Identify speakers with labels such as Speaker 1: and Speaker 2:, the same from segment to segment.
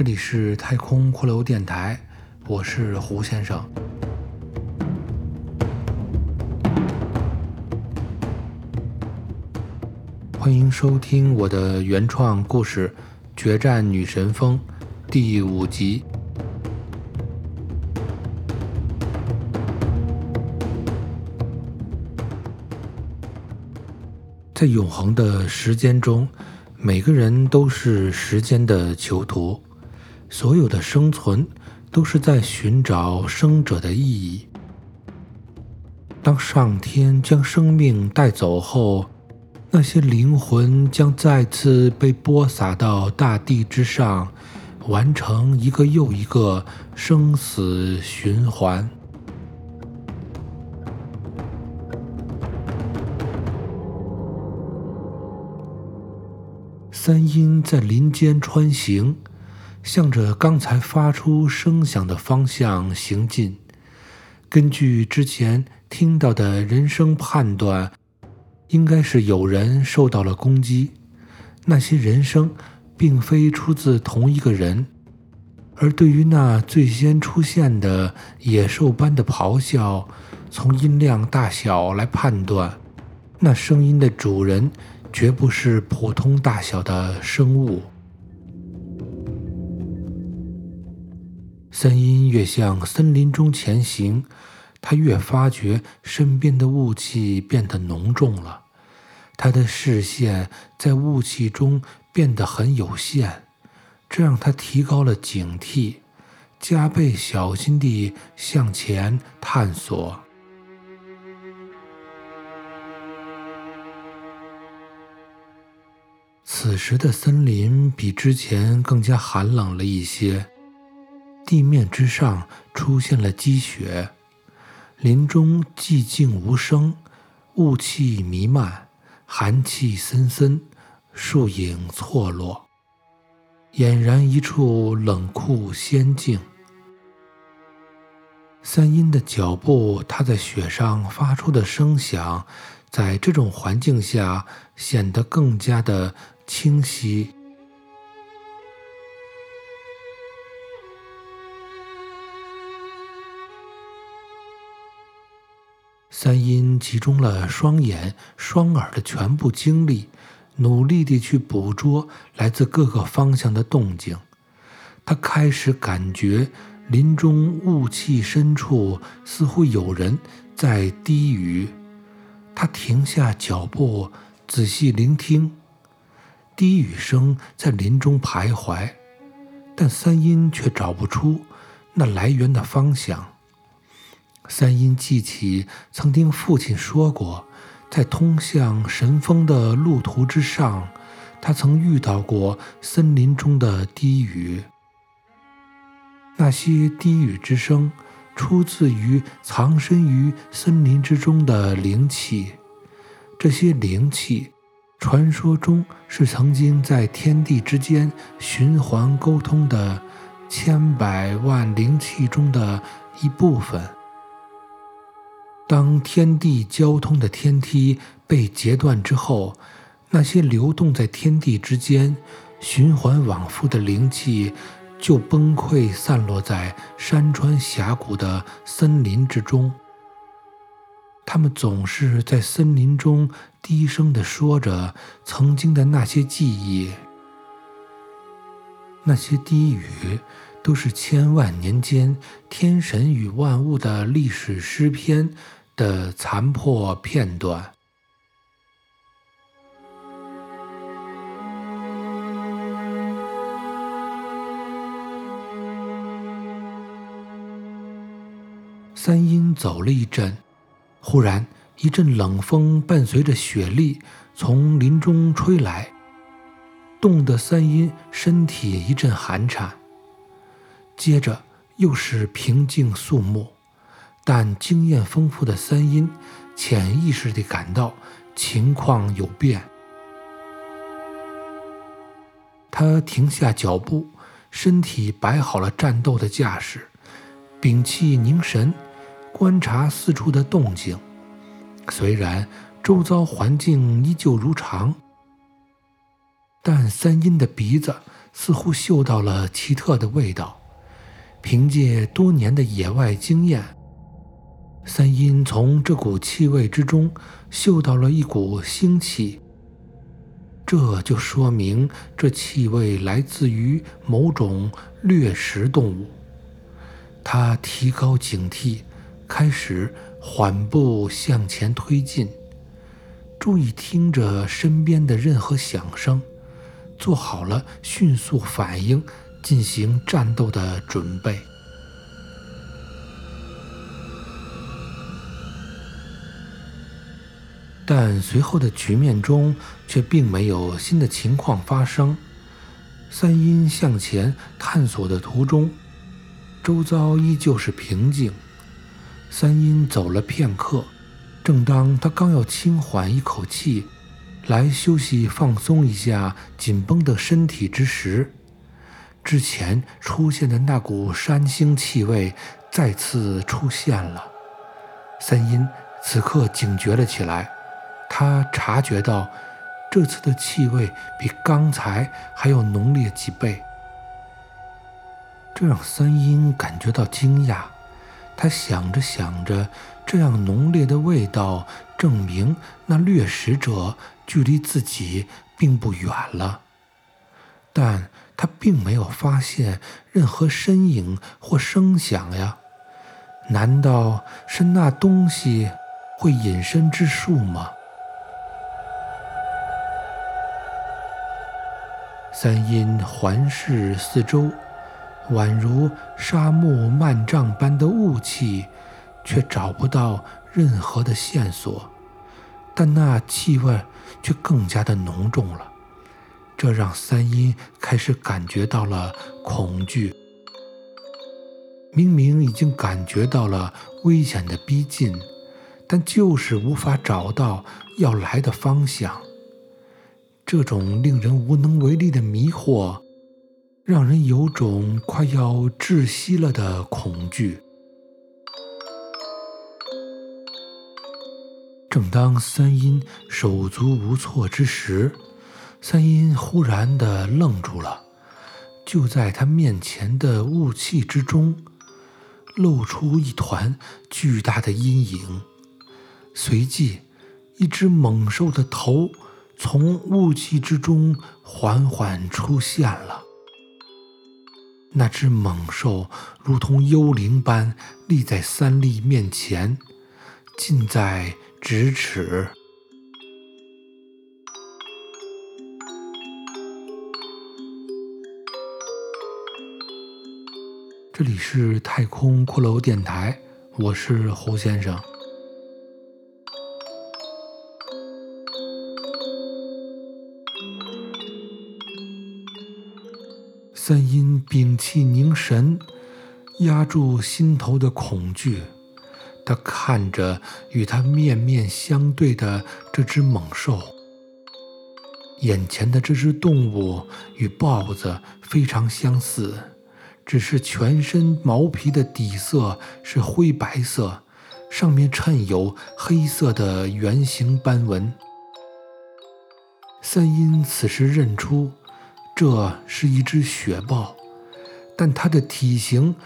Speaker 1: 这里是太空骷髅电台，我是胡先生。欢迎收听我的原创故事《决战女神峰》第五集。在永恒的时间中，每个人都是时间的囚徒，所有的生存都是在寻找生者的意义。当上天将生命带走后，那些灵魂将再次被播撒到大地之上，完成一个又一个生死循环。三阴在林间穿行，向着刚才发出声响的方向行进。根据之前听到的人声判断。应该是有人受到了攻击，那些人声并非出自同一个人，而对于那最先出现的野兽般的咆哮，从音量大小来判断，那声音的主人绝不是普通大小的生物。三音越向森林中前行。他越发觉身边的雾气变得浓重了，他的视线在雾气中变得很有限，这让他提高了警惕，加倍小心地向前探索。此时的森林比之前更加寒冷了一些，地面之上出现了积雪。林中寂静无声，雾气弥漫，寒气森森，树影错落，俨然一处冷酷仙境。三阴的脚步踏在雪上发出的声响，在这种环境下显得更加的清晰。三阴集中了双眼、双耳的全部精力，努力地去捕捉来自各个方向的动静。他开始感觉林中雾气深处似乎有人在低语。他停下脚步，仔细聆听，低语声在林中徘徊，但三阴却找不出那来源的方向。三阴记起曾听父亲说过，在通向神峰的路途之上，他曾遇到过森林中的低语。那些低语之声出自于藏身于森林之中的灵气，这些灵气，传说中是曾经在天地之间循环沟通的千百万灵气中的一部分。当天地交通的天梯被截断之后，那些流动在天地之间、循环往复的灵气就崩溃，散落在山川峡谷的森林之中。他们总是在森林中低声地说着曾经的那些记忆，那些低语都是千万年间天神与万物的历史诗篇。的残破片段。三阴走了一阵，忽然一阵冷风伴随着雪粒从林中吹来，冻得三阴身体一阵寒颤。接着又是平静肃穆。但经验丰富的三阴潜意识地感到情况有变，他停下脚步，身体摆好了战斗的架势，屏气凝神，观察四处的动静。虽然周遭环境依旧如常，但三阴的鼻子似乎嗅到了奇特的味道。凭借多年的野外经验，三阴从这股气味之中嗅到了一股腥气。这就说明这气味来自于某种掠食动物。他提高警惕，开始缓步向前推进，注意听着身边的任何响声，做好了迅速反应。进行战斗的准备，但随后的局面中却并没有新的情况发生。三阴向前探索的途中，周遭依旧是平静。三阴走了片刻，正当他刚要轻缓一口气，来休息放松一下紧绷的身体之时，之前出现的那股山腥气味再次出现了。三阴此刻警觉了起来，他察觉到这次的气味比刚才还要浓烈几倍，这让三阴感觉到惊讶。他想着想着，这样浓烈的味道证明那掠食者距离自己并不远了，但。他并没有发现任何身影或声响呀，难道是那东西会隐身之术吗？三阴环视四周，宛如沙漠漫帐般的雾气，却找不到任何的线索，但那气味却更加的浓重了。这让三阴开始感觉到了恐惧。明明已经感觉到了危险的逼近，但就是无法找到要来的方向。这种令人无能为力的迷惑，让人有种快要窒息了的恐惧。正当三阴手足无措之时，三阴忽然的愣住了，就在他面前的雾气之中，露出一团巨大的阴影。随即，一只猛兽的头从雾气之中缓缓出现了。那只猛兽如同幽灵般立在三笠面前，近在咫尺。这里是太空骷髅电台，我是侯先生。三阴屏气凝神，压住心头的恐惧，他看着与他面面相对的这只猛兽。眼前的这只动物与豹子非常相似。只是全身毛皮的底色是灰白色，上面衬有黑色的圆形斑纹。三阴此时认出，这是一只雪豹，但它的体型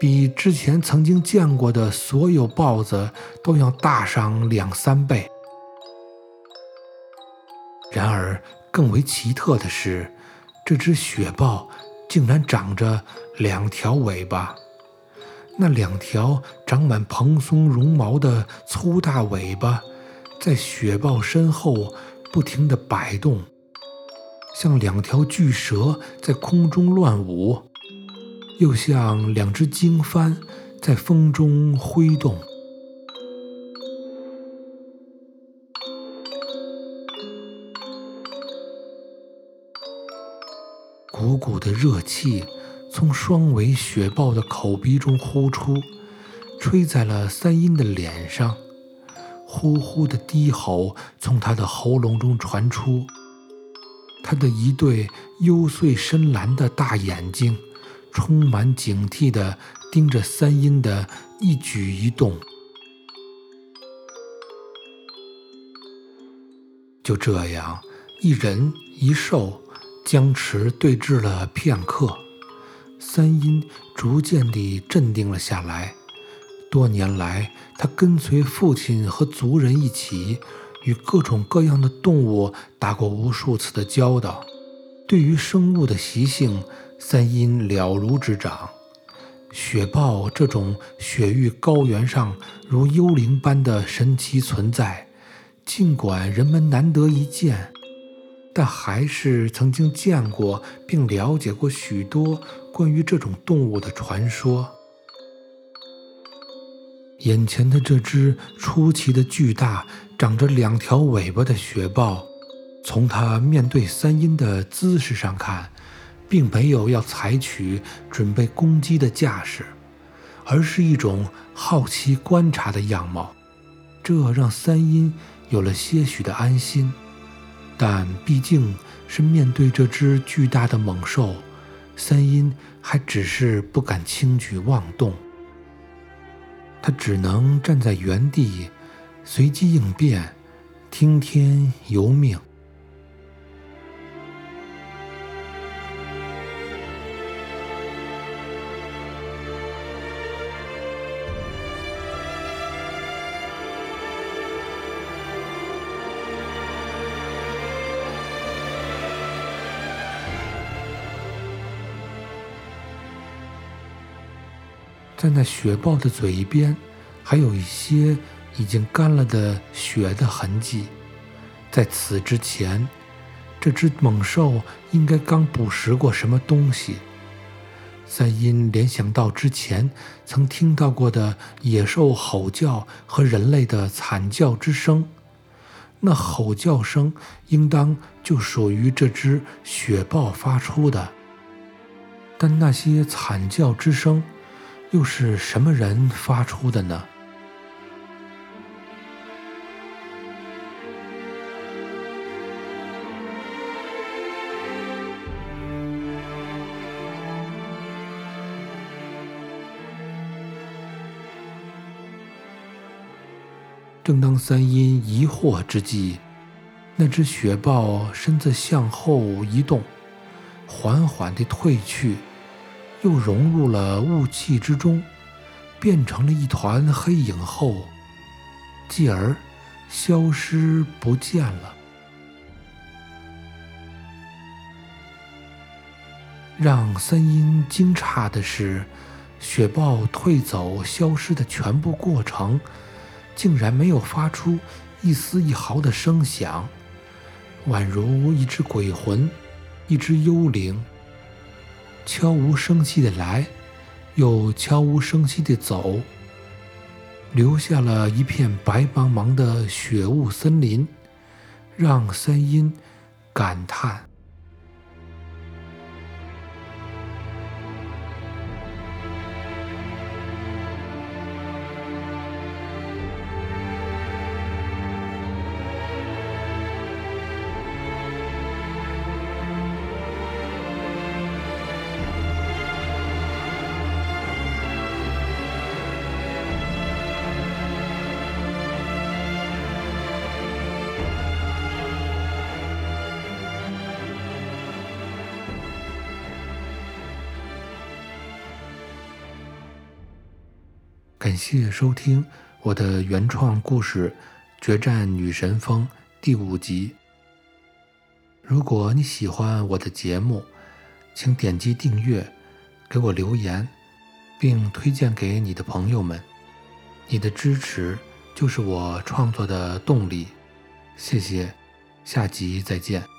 Speaker 1: 比之前曾经见过的所有豹子都要大上两三倍。然而，更为奇特的是，这只雪豹。竟然长着两条尾巴，那两条长满蓬松绒毛的粗大尾巴，在雪豹身后不停地摆动，像两条巨蛇在空中乱舞，又像两只经幡在风中挥动。鼓鼓的热气从双尾雪豹的口鼻中呼出，吹在了三阴的脸上。呼呼的低吼从他的喉咙中传出，他的一对幽邃深蓝的大眼睛充满警惕地盯着三阴的一举一动。就这样，一人一兽。僵持对峙了片刻，三阴逐渐地镇定了下来。多年来，他跟随父亲和族人一起，与各种各样的动物打过无数次的交道，对于生物的习性，三阴了如指掌。雪豹这种雪域高原上如幽灵般的神奇存在，尽管人们难得一见，但还是曾经见过并了解过许多关于这种动物的传说。眼前的这只出奇的巨大、长着两条尾巴的雪豹，从它面对三阴的姿势上看。并没有要采取准备攻击的架势，而是一种好奇观察的样貌，这让三阴有了些许的安心。但毕竟是面对这只巨大的猛兽，三阴还只是不敢轻举妄动。他只能站在原地，随机应变，听天由命。在那雪豹的嘴边，还有一些已经干了的血的痕迹。在此之前，这只猛兽应该刚捕食过什么东西。三阴联想到之前曾听到过的野兽吼叫和人类的惨叫之声，那吼叫声应当就属于这只雪豹发出的。但那些惨叫之声。又是什么人发出的呢？正当三阴疑惑之际，那只雪豹身子向后移动，缓缓地退去。又融入了雾气之中，变成了一团黑影后，继而消失不见了。让三英惊诧的是，雪豹退走、消失的全部过程，竟然没有发出一丝一毫的声响，宛如一只鬼魂，一只幽灵。悄无声息的来，又悄无声息的走，留下了一片白茫茫的雪雾森林，让三阴感叹。谢收听我的原创故事《决战女神峰》第五集。如果你喜欢我的节目，请点击订阅，给我留言，并推荐给你的朋友们。你的支持就是我创作的动力。谢谢，下集再见。